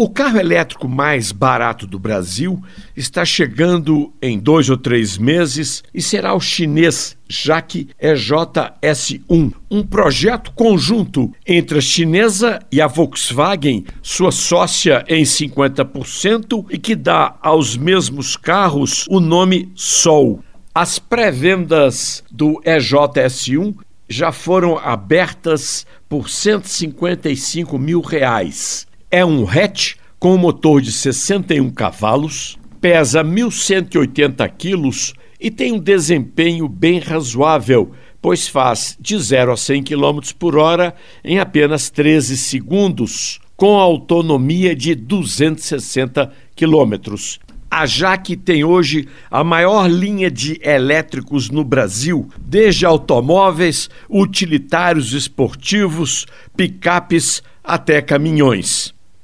O carro elétrico mais barato do Brasil está chegando em dois ou três meses e será o chinês JAC EJS1, um projeto conjunto entre a chinesa e a Volkswagen, sua sócia em 50%, e que dá aos mesmos carros o nome Sol. As pré-vendas do EJS1 já foram abertas por 155 mil reais. É um hatch com motor de 61 cavalos, pesa 1.180 quilos e tem um desempenho bem razoável, pois faz de 0 a 100 km por hora em apenas 13 segundos, com autonomia de 260 quilômetros. A Jaque tem hoje a maior linha de elétricos no Brasil, desde automóveis, utilitários esportivos, picapes até caminhões.